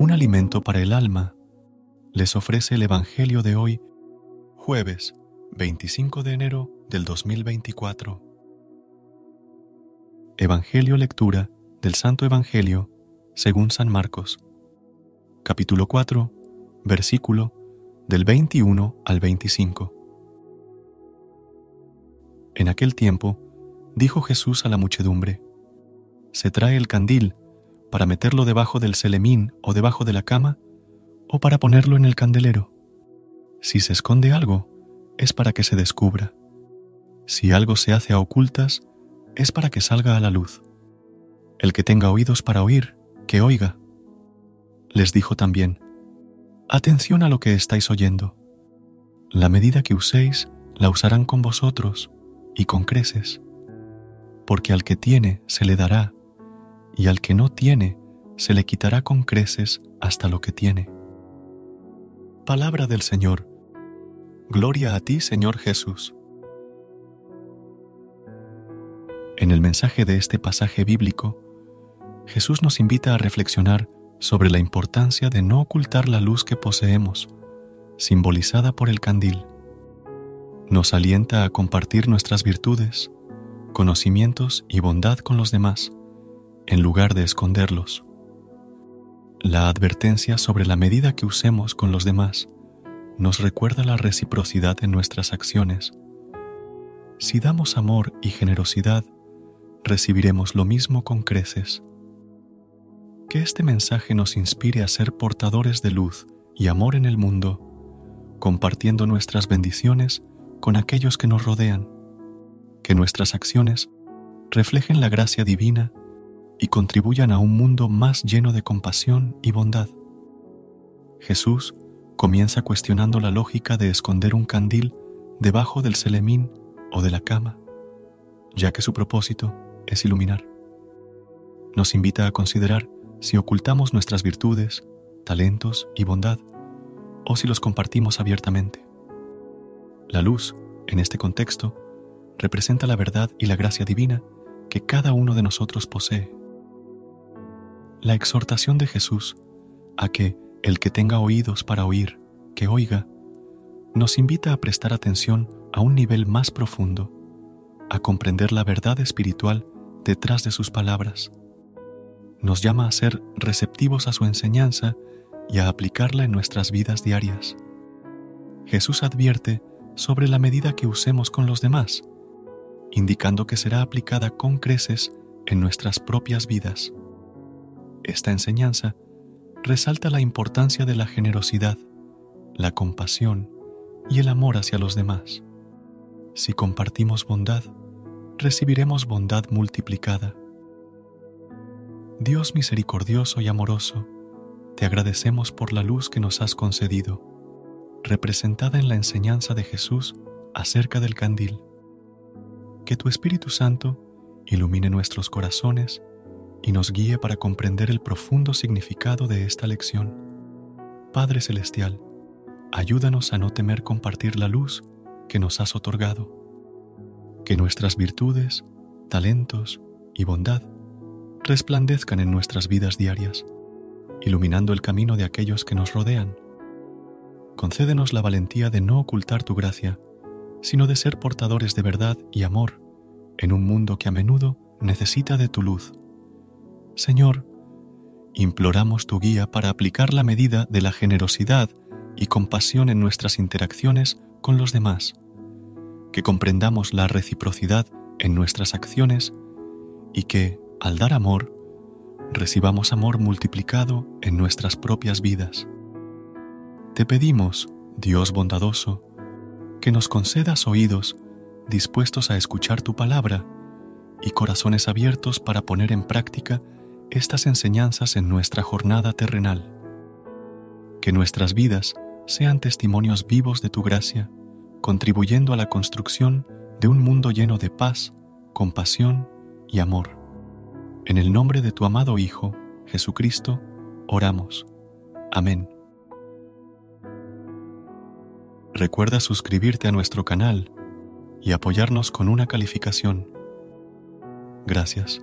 Un alimento para el alma les ofrece el Evangelio de hoy, jueves 25 de enero del 2024. Evangelio lectura del Santo Evangelio según San Marcos, capítulo 4, versículo del 21 al 25. En aquel tiempo, dijo Jesús a la muchedumbre, Se trae el candil para meterlo debajo del selemín o debajo de la cama, o para ponerlo en el candelero. Si se esconde algo, es para que se descubra. Si algo se hace a ocultas, es para que salga a la luz. El que tenga oídos para oír, que oiga. Les dijo también, Atención a lo que estáis oyendo. La medida que uséis, la usarán con vosotros y con creces, porque al que tiene se le dará y al que no tiene se le quitará con creces hasta lo que tiene. Palabra del Señor. Gloria a ti, Señor Jesús. En el mensaje de este pasaje bíblico, Jesús nos invita a reflexionar sobre la importancia de no ocultar la luz que poseemos, simbolizada por el candil. Nos alienta a compartir nuestras virtudes, conocimientos y bondad con los demás, en lugar de esconderlos. La advertencia sobre la medida que usemos con los demás nos recuerda la reciprocidad en nuestras acciones. Si damos amor y generosidad, recibiremos lo mismo con creces. Que este mensaje nos inspire a ser portadores de luz y amor en el mundo, compartiendo nuestras bendiciones con aquellos que nos rodean. Que nuestras acciones reflejen la gracia divina y contribuyan a un mundo más lleno de compasión y bondad. Jesús comienza cuestionando la lógica de esconder un candil debajo del selemín o de la cama, ya que su propósito es iluminar. Nos invita a considerar si ocultamos nuestras virtudes, talentos y bondad, o si los compartimos abiertamente. La luz, en este contexto, representa la verdad y la gracia divina que cada uno de nosotros posee la exhortación de Jesús a que el que tenga oídos para oír, que oiga, nos invita a prestar atención a un nivel más profundo, a comprender la verdad espiritual detrás de sus palabras. Nos llama a ser receptivos a su enseñanza y a aplicarla en nuestras vidas diarias. Jesús advierte sobre la medida que usemos con los demás, indicando que será aplicada con creces en nuestras propias vidas. Esta enseñanza resalta la importancia de la generosidad, la compasión y el amor hacia los demás. Si compartimos bondad, recibiremos bondad multiplicada. Dios misericordioso y amoroso, te agradecemos por la luz que nos has concedido, representada en la enseñanza de Jesús acerca del candil. Que tu Espíritu Santo ilumine nuestros corazones y nos guíe para comprender el profundo significado de esta lección. Padre Celestial, ayúdanos a no temer compartir la luz que nos has otorgado. Que nuestras virtudes, talentos y bondad resplandezcan en nuestras vidas diarias, iluminando el camino de aquellos que nos rodean. Concédenos la valentía de no ocultar tu gracia, sino de ser portadores de verdad y amor en un mundo que a menudo necesita de tu luz. Señor, imploramos tu guía para aplicar la medida de la generosidad y compasión en nuestras interacciones con los demás, que comprendamos la reciprocidad en nuestras acciones y que, al dar amor, recibamos amor multiplicado en nuestras propias vidas. Te pedimos, Dios bondadoso, que nos concedas oídos dispuestos a escuchar tu palabra y corazones abiertos para poner en práctica estas enseñanzas en nuestra jornada terrenal. Que nuestras vidas sean testimonios vivos de tu gracia, contribuyendo a la construcción de un mundo lleno de paz, compasión y amor. En el nombre de tu amado Hijo, Jesucristo, oramos. Amén. Recuerda suscribirte a nuestro canal y apoyarnos con una calificación. Gracias.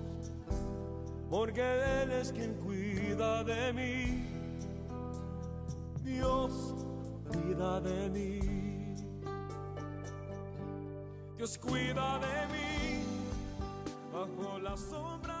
porque Él es quien cuida de mí. Dios cuida de mí. Dios cuida de mí bajo la sombra.